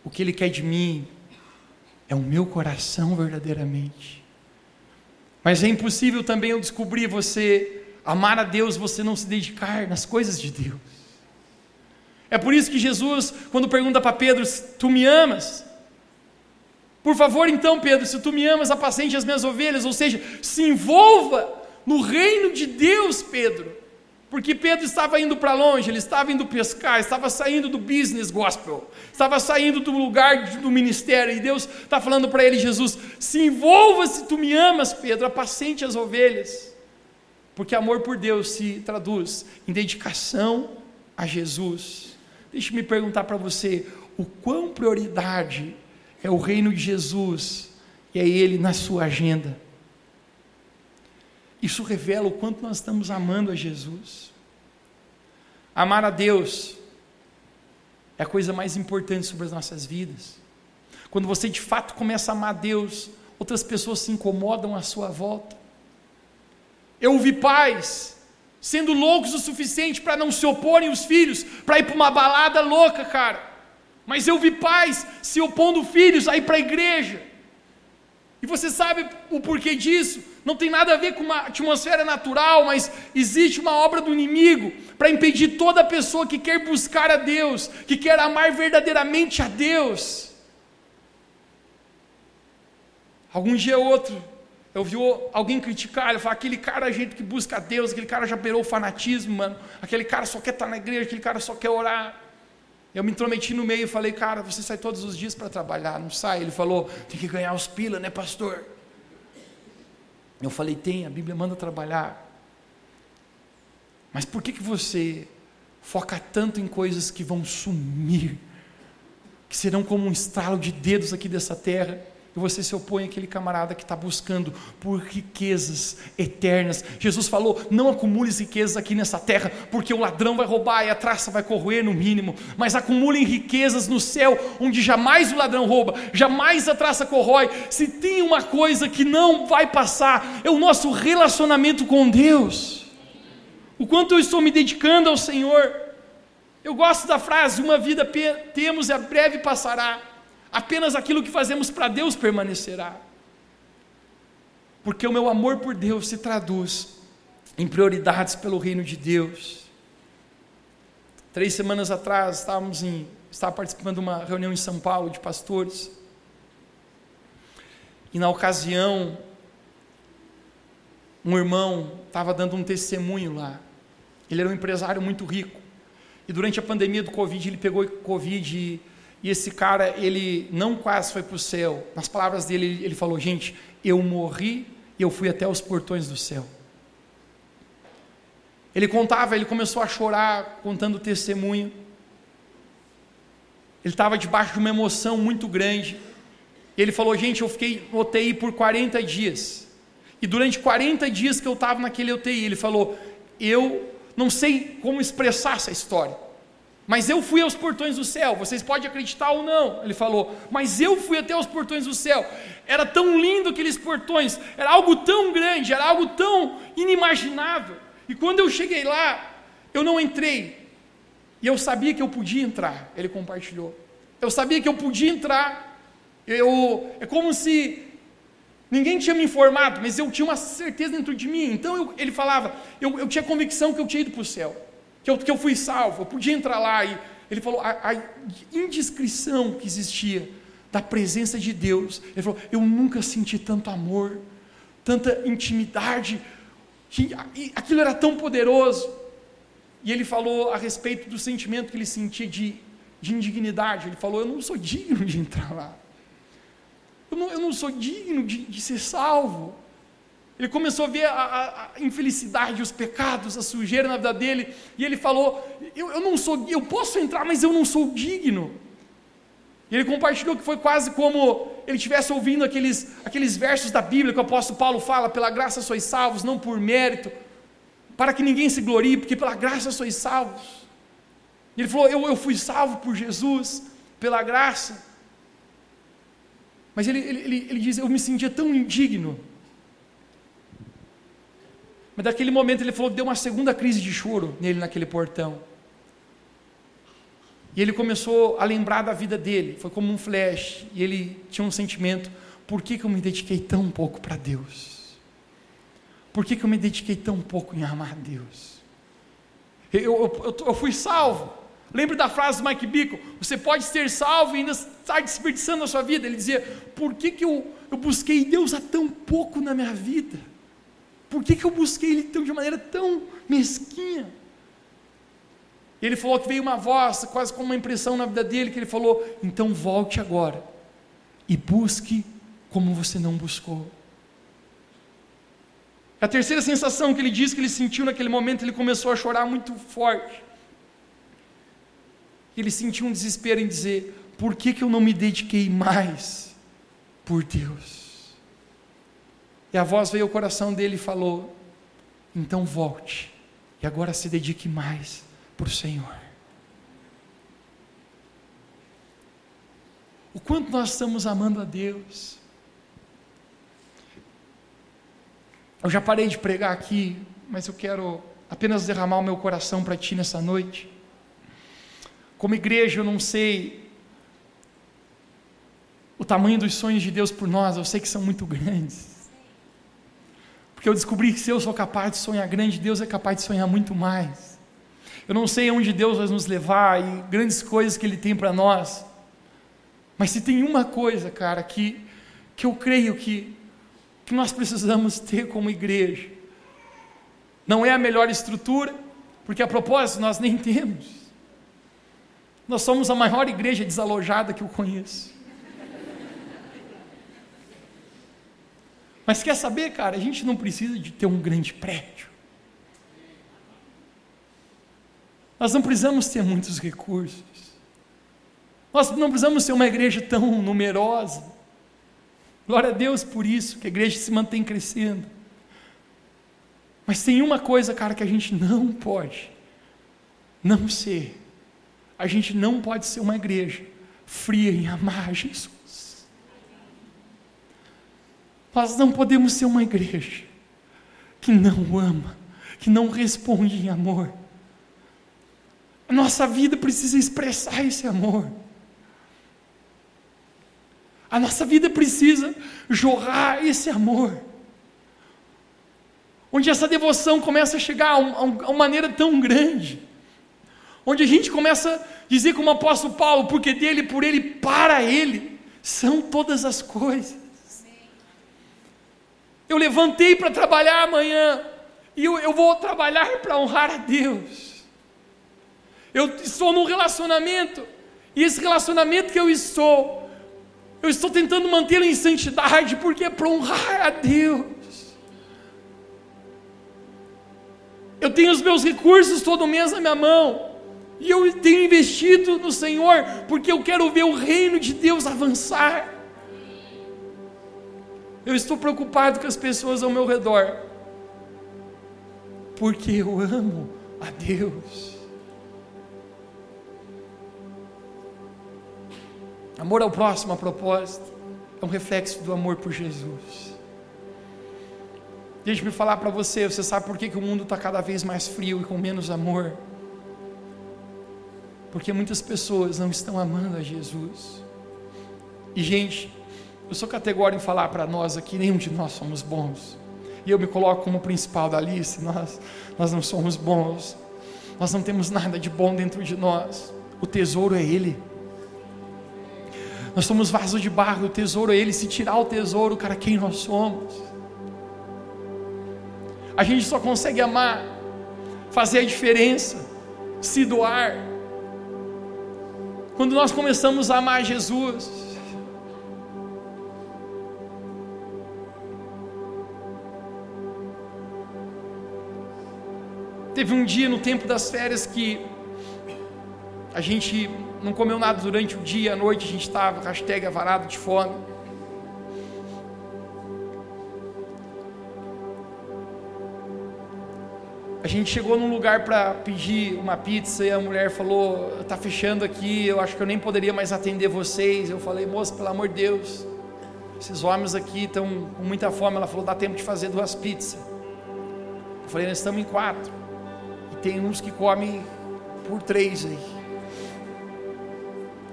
O que Ele quer de mim é o meu coração verdadeiramente. Mas é impossível também eu descobrir você amar a Deus, você não se dedicar nas coisas de Deus. É por isso que Jesus, quando pergunta para Pedro, tu me amas? Por favor, então, Pedro, se tu me amas, apacente as minhas ovelhas, ou seja, se envolva no reino de Deus, Pedro. Porque Pedro estava indo para longe, ele estava indo pescar, estava saindo do business gospel, estava saindo do lugar do ministério, e Deus está falando para ele, Jesus, se envolva se tu me amas, Pedro, apacente as ovelhas. Porque amor por Deus se traduz em dedicação a Jesus. Deixe-me perguntar para você, o quão prioridade é o reino de Jesus e é Ele na sua agenda? Isso revela o quanto nós estamos amando a Jesus. Amar a Deus é a coisa mais importante sobre as nossas vidas. Quando você de fato começa a amar a Deus, outras pessoas se incomodam à sua volta. Eu vi pais sendo loucos o suficiente para não se oporem os filhos, para ir para uma balada louca, cara. Mas eu vi pais se opondo filhos a ir para a igreja. E você sabe o porquê disso? Não tem nada a ver com uma atmosfera natural, mas existe uma obra do inimigo para impedir toda pessoa que quer buscar a Deus, que quer amar verdadeiramente a Deus. Algum dia ou outro, eu vi alguém criticar, ele falar, aquele cara, a gente que busca a Deus, aquele cara já beirou o fanatismo, mano, aquele cara só quer estar na igreja, aquele cara só quer orar. Eu me intrometi no meio e falei, cara, você sai todos os dias para trabalhar, não sai? Ele falou, tem que ganhar os pila, né, pastor? Eu falei, tem, a Bíblia manda trabalhar. Mas por que, que você foca tanto em coisas que vão sumir, que serão como um estralo de dedos aqui dessa terra? E você se opõe àquele camarada que está buscando por riquezas eternas. Jesus falou: não acumules riquezas aqui nessa terra, porque o ladrão vai roubar e a traça vai corroer no mínimo, mas acumulem riquezas no céu, onde jamais o ladrão rouba, jamais a traça corrói. Se tem uma coisa que não vai passar, é o nosso relacionamento com Deus. O quanto eu estou me dedicando ao Senhor. Eu gosto da frase: uma vida temos e a breve passará apenas aquilo que fazemos para Deus permanecerá. Porque o meu amor por Deus se traduz em prioridades pelo reino de Deus. Três semanas atrás estávamos em, estava participando de uma reunião em São Paulo de pastores. E na ocasião, um irmão estava dando um testemunho lá. Ele era um empresário muito rico. E durante a pandemia do Covid, ele pegou Covid e esse cara, ele não quase foi para o céu. Nas palavras dele, ele falou: Gente, eu morri e eu fui até os portões do céu. Ele contava, ele começou a chorar, contando o testemunho. Ele estava debaixo de uma emoção muito grande. Ele falou: Gente, eu fiquei no UTI por 40 dias. E durante 40 dias que eu estava naquele UTI, ele falou: Eu não sei como expressar essa história. Mas eu fui aos portões do céu, vocês podem acreditar ou não, ele falou, mas eu fui até os portões do céu. Era tão lindo aqueles portões, era algo tão grande, era algo tão inimaginável. E quando eu cheguei lá, eu não entrei. E eu sabia que eu podia entrar, ele compartilhou. Eu sabia que eu podia entrar. Eu, é como se ninguém tinha me informado, mas eu tinha uma certeza dentro de mim. Então eu, ele falava, eu, eu tinha convicção que eu tinha ido para o céu que eu, que eu fui salvo, eu podia entrar lá. E ele falou, a, a indiscrição que existia da presença de Deus. Ele falou, eu nunca senti tanto amor, tanta intimidade, aquilo era tão poderoso. E ele falou a respeito do sentimento que ele sentia de, de indignidade. Ele falou, eu não sou digno de entrar lá. Eu não, eu não sou digno de, de ser salvo. Ele começou a ver a, a, a, infelicidade, os pecados, a sujeira na vida dele, e ele falou: eu, eu não sou, eu posso entrar, mas eu não sou digno. E ele compartilhou que foi quase como ele estivesse ouvindo aqueles, aqueles versos da Bíblia que o apóstolo Paulo fala: pela graça sois salvos, não por mérito, para que ninguém se glorie, porque pela graça sois salvos. Ele falou: eu, eu fui salvo por Jesus, pela graça. Mas ele, ele, ele, ele diz: Eu me sentia tão indigno. Mas daquele momento ele falou que deu uma segunda crise de choro nele naquele portão. E ele começou a lembrar da vida dele, foi como um flash, e ele tinha um sentimento: por que, que eu me dediquei tão pouco para Deus? Por que, que eu me dediquei tão pouco em amar Deus? Eu, eu, eu, eu fui salvo. Lembre da frase do Mike Bickle: você pode ser salvo e ainda estar desperdiçando a sua vida. Ele dizia: por que, que eu, eu busquei Deus há tão pouco na minha vida? Por que, que eu busquei Ele de maneira tão mesquinha? Ele falou que veio uma voz, quase como uma impressão na vida dele, que ele falou: então volte agora e busque como você não buscou. A terceira sensação que ele diz que ele sentiu naquele momento, ele começou a chorar muito forte. Ele sentiu um desespero em dizer: por que, que eu não me dediquei mais por Deus? E a voz veio ao coração dele e falou: então volte, e agora se dedique mais para o Senhor. O quanto nós estamos amando a Deus. Eu já parei de pregar aqui, mas eu quero apenas derramar o meu coração para ti nessa noite. Como igreja, eu não sei o tamanho dos sonhos de Deus por nós, eu sei que são muito grandes. Porque eu descobri que se eu sou capaz de sonhar grande, Deus é capaz de sonhar muito mais. Eu não sei onde Deus vai nos levar e grandes coisas que Ele tem para nós. Mas se tem uma coisa, cara, que, que eu creio que, que nós precisamos ter como igreja, não é a melhor estrutura, porque a propósito nós nem temos. Nós somos a maior igreja desalojada que eu conheço. Mas quer saber, cara, a gente não precisa de ter um grande prédio. Nós não precisamos ter muitos recursos. Nós não precisamos ser uma igreja tão numerosa. Glória a Deus por isso, que a igreja se mantém crescendo. Mas tem uma coisa, cara, que a gente não pode não ser. A gente não pode ser uma igreja fria em amar Jesus. Nós não podemos ser uma igreja que não ama, que não responde em amor. A nossa vida precisa expressar esse amor. A nossa vida precisa jorrar esse amor. Onde essa devoção começa a chegar a, uma maneira tão grande. Onde a gente começa a dizer como o apóstolo Paulo, porque dele, por ele, para ele, são todas as coisas. Eu levantei para trabalhar amanhã, e eu, eu vou trabalhar para honrar a Deus. Eu estou num relacionamento, e esse relacionamento que eu estou, eu estou tentando mantê-lo em santidade, porque é para honrar a Deus. Eu tenho os meus recursos todo mês na minha mão, e eu tenho investido no Senhor, porque eu quero ver o reino de Deus avançar. Eu estou preocupado com as pessoas ao meu redor, porque eu amo a Deus. Amor ao próximo, a propósito, é um reflexo do amor por Jesus. Deixa-me falar para você, você sabe por que, que o mundo está cada vez mais frio e com menos amor? Porque muitas pessoas não estão amando a Jesus. E gente, eu sou categórico em falar para nós aqui, nenhum de nós somos bons. E eu me coloco como principal da lista, nós, nós não somos bons. Nós não temos nada de bom dentro de nós. O tesouro é Ele. Nós somos vaso de barro, o tesouro é Ele. Se tirar o tesouro, cara, quem nós somos? A gente só consegue amar, fazer a diferença, se doar. Quando nós começamos a amar Jesus, Teve um dia no tempo das férias que a gente não comeu nada durante o dia, à noite a gente estava, hashtag avarado de fome. A gente chegou num lugar para pedir uma pizza e a mulher falou: "Tá fechando aqui, eu acho que eu nem poderia mais atender vocês". Eu falei: "Moça, pelo amor de Deus, esses homens aqui estão com muita fome". Ela falou: "Dá tempo de fazer duas pizzas". Eu falei: "Nós estamos em quatro. Tem uns que comem por três aí".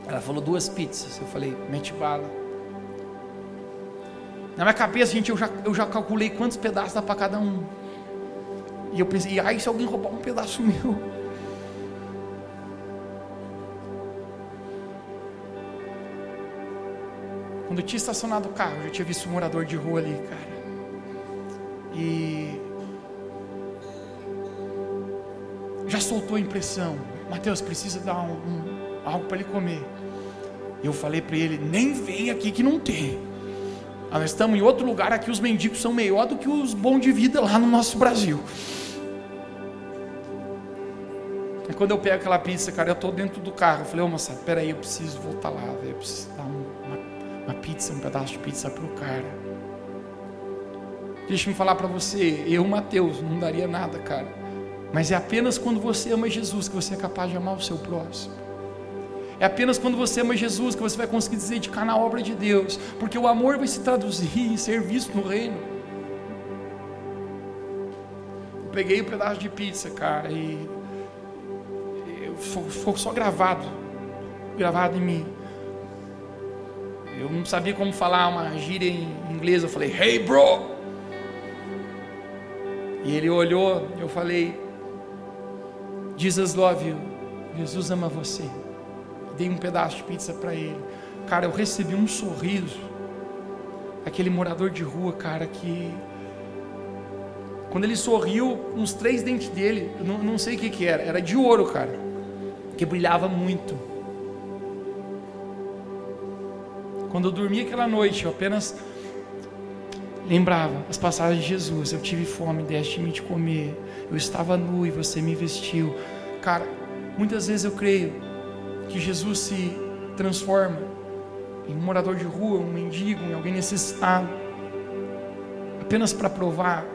Ela falou: "Duas pizzas". Eu falei: "Mete bala". Na minha cabeça, gente, eu já, eu já calculei quantos pedaços dá para cada um. E eu pensei, ai, se alguém roubar um pedaço meu. Quando eu tinha estacionado o carro, eu já tinha visto um morador de rua ali, cara. E soltou a impressão. Mateus precisa dar um, um, algo para ele comer. Eu falei para ele: nem vem aqui que não tem. Ah, nós estamos em outro lugar aqui, os mendigos são melhor do que os bons de vida lá no nosso Brasil. E quando eu pego aquela pizza, cara, eu estou dentro do carro. Eu falei, ô moça, peraí, eu preciso voltar lá, velho. Eu preciso dar uma, uma pizza, um pedaço de pizza pro cara. Deixa-me falar para você, eu, Mateus, não daria nada, cara. Mas é apenas quando você ama Jesus que você é capaz de amar o seu próximo. É apenas quando você ama Jesus que você vai conseguir se dedicar na obra de Deus, porque o amor vai se traduzir em serviço no reino. Eu peguei um pedaço de pizza, cara, e ficou só gravado, gravado em mim. Eu não sabia como falar uma gíria em inglês, eu falei, hey bro! E ele olhou, eu falei, Jesus love you, Jesus ama você. Dei um pedaço de pizza para ele. Cara, eu recebi um sorriso. Aquele morador de rua, cara, que quando ele sorriu, uns três dentes dele, não, não sei o que, que era, era de ouro, cara que brilhava muito. Quando eu dormia aquela noite, eu apenas lembrava as passagens de Jesus. Eu tive fome, deste-me de comer. Eu estava nu e você me vestiu. Cara, muitas vezes eu creio que Jesus se transforma em um morador de rua, um mendigo, em alguém necessitado, apenas para provar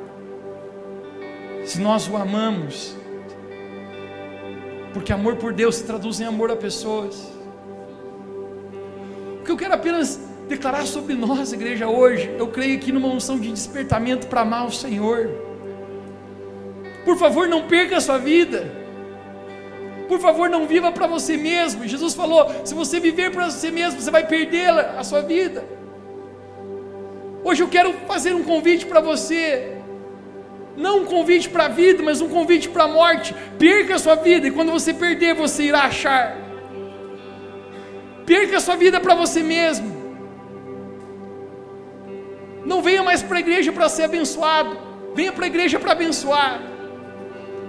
se nós o amamos porque amor por Deus se traduz em amor a pessoas. O que eu quero apenas declarar sobre nós, igreja, hoje, eu creio que numa unção de despertamento para amar o Senhor. Por favor, não perca a sua vida. Por favor, não viva para você mesmo. Jesus falou: se você viver para você mesmo, você vai perder a sua vida. Hoje eu quero fazer um convite para você. Não um convite para a vida, mas um convite para a morte. Perca a sua vida e quando você perder, você irá achar. Perca a sua vida para você mesmo. Não venha mais para a igreja para ser abençoado. Venha para a igreja para abençoar.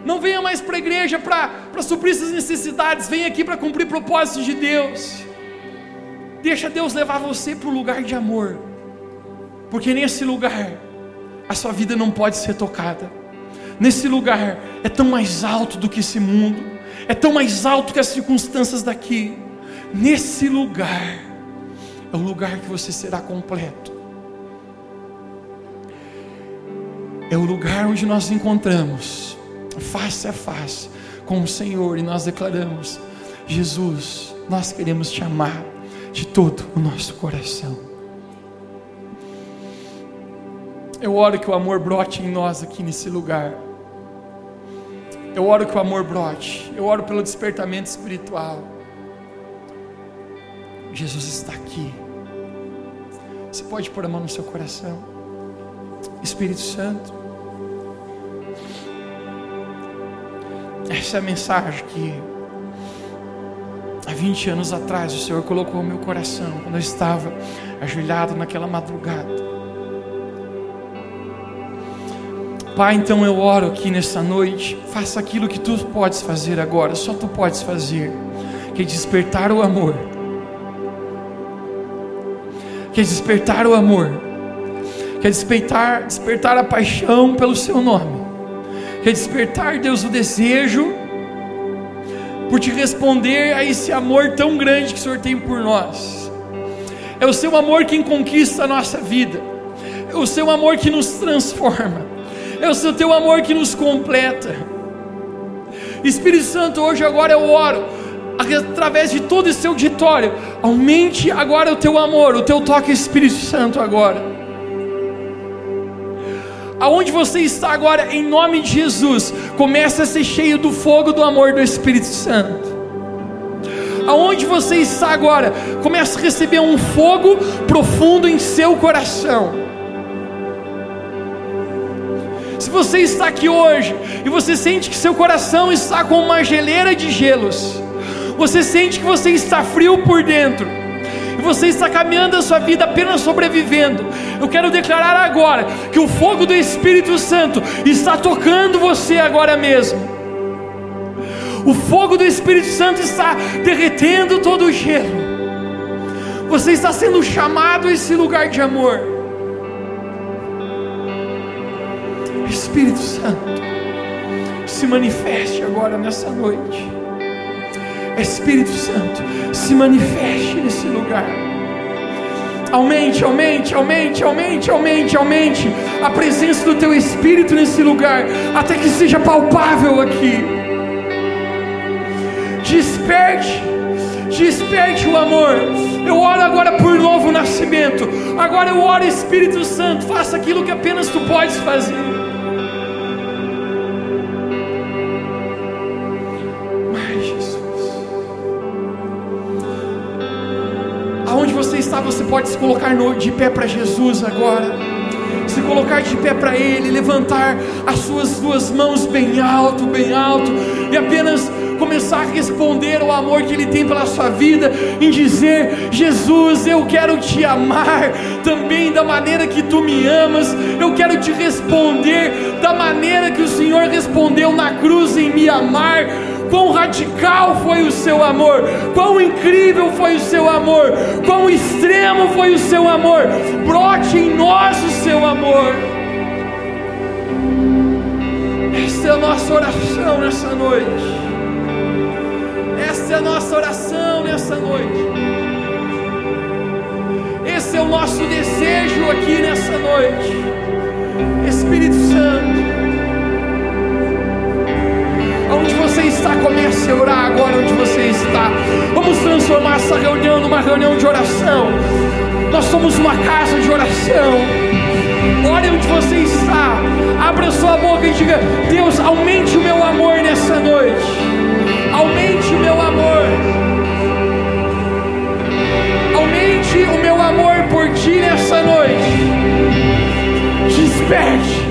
Não venha mais para a igreja para suprir suas necessidades. Venha aqui para cumprir propósitos de Deus. Deixa Deus levar você para o lugar de amor. Porque nesse lugar a sua vida não pode ser tocada. Nesse lugar é tão mais alto do que esse mundo, é tão mais alto que as circunstâncias daqui. Nesse lugar é o lugar que você será completo. É o lugar onde nós encontramos face a face com o Senhor e nós declaramos: Jesus, nós queremos te amar de todo o nosso coração. Eu oro que o amor brote em nós aqui nesse lugar. Eu oro que o amor brote. Eu oro pelo despertamento espiritual. Jesus está aqui. Você pode pôr a mão no seu coração. Espírito Santo. Essa é a mensagem que há 20 anos atrás o Senhor colocou no meu coração, quando eu estava ajoelhado naquela madrugada. Pai, então eu oro aqui nessa noite, faça aquilo que tu podes fazer agora, só tu podes fazer, que é despertar o amor, que é despertar o amor, que é despertar, despertar a paixão pelo seu nome, que é despertar, Deus, o desejo por te responder a esse amor tão grande que o Senhor tem por nós. É o seu amor quem conquista a nossa vida, é o seu amor que nos transforma é o seu teu amor que nos completa. Espírito Santo, hoje agora eu oro através de todo esse auditório, aumente agora o teu amor, o teu toque Espírito Santo agora. Aonde você está agora, em nome de Jesus, comece a ser cheio do fogo do amor do Espírito Santo. Aonde você está agora, comece a receber um fogo profundo em seu coração. Se você está aqui hoje e você sente que seu coração está com uma geleira de gelos, você sente que você está frio por dentro, e você está caminhando a sua vida apenas sobrevivendo, eu quero declarar agora que o fogo do Espírito Santo está tocando você agora mesmo. O fogo do Espírito Santo está derretendo todo o gelo. Você está sendo chamado a esse lugar de amor. Espírito Santo, se manifeste agora nessa noite. Espírito Santo, se manifeste nesse lugar. Aumente, aumente, aumente, aumente, aumente, aumente a presença do Teu Espírito nesse lugar, até que seja palpável aqui. Desperte, desperte o amor. Eu oro agora por novo nascimento. Agora eu oro, Espírito Santo, faça aquilo que apenas Tu podes fazer. Está, você pode se colocar no, de pé para Jesus agora. Se colocar de pé para Ele, levantar as suas duas mãos bem alto, bem alto, e apenas começar a responder ao amor que Ele tem pela sua vida, em dizer: Jesus, eu quero te amar também da maneira que tu me amas, eu quero te responder da maneira que o Senhor respondeu na cruz em me amar quão radical foi o seu amor, quão incrível foi o seu amor, quão extremo foi o seu amor. Brote em nós o seu amor. Esta é a nossa oração nessa noite. Esta é a nossa oração nessa noite. Esse é o nosso desejo aqui nessa noite. Espírito Santo. Onde você está, comece a orar agora onde você está. Vamos transformar essa reunião numa reunião de oração. Nós somos uma casa de oração. Ore onde você está. Abra sua boca e diga: Deus, aumente o meu amor nessa noite. Aumente o meu amor. Aumente o meu amor por ti nessa noite. Desperte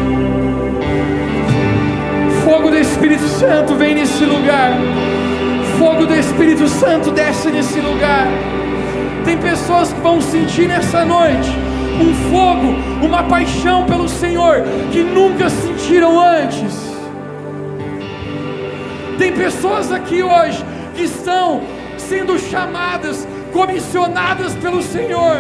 Fogo do Espírito Santo vem nesse lugar. Fogo do Espírito Santo desce nesse lugar. Tem pessoas que vão sentir nessa noite um fogo, uma paixão pelo Senhor que nunca sentiram antes. Tem pessoas aqui hoje que estão sendo chamadas, comissionadas pelo Senhor.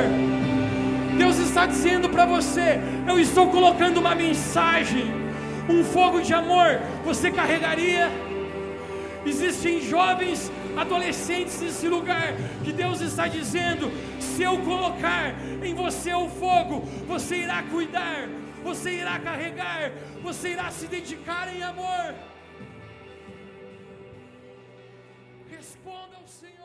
Deus está dizendo para você: eu estou colocando uma mensagem um fogo de amor você carregaria? Existem jovens, adolescentes nesse lugar que Deus está dizendo: se eu colocar em você o fogo, você irá cuidar, você irá carregar, você irá se dedicar em amor. Responda ao Senhor.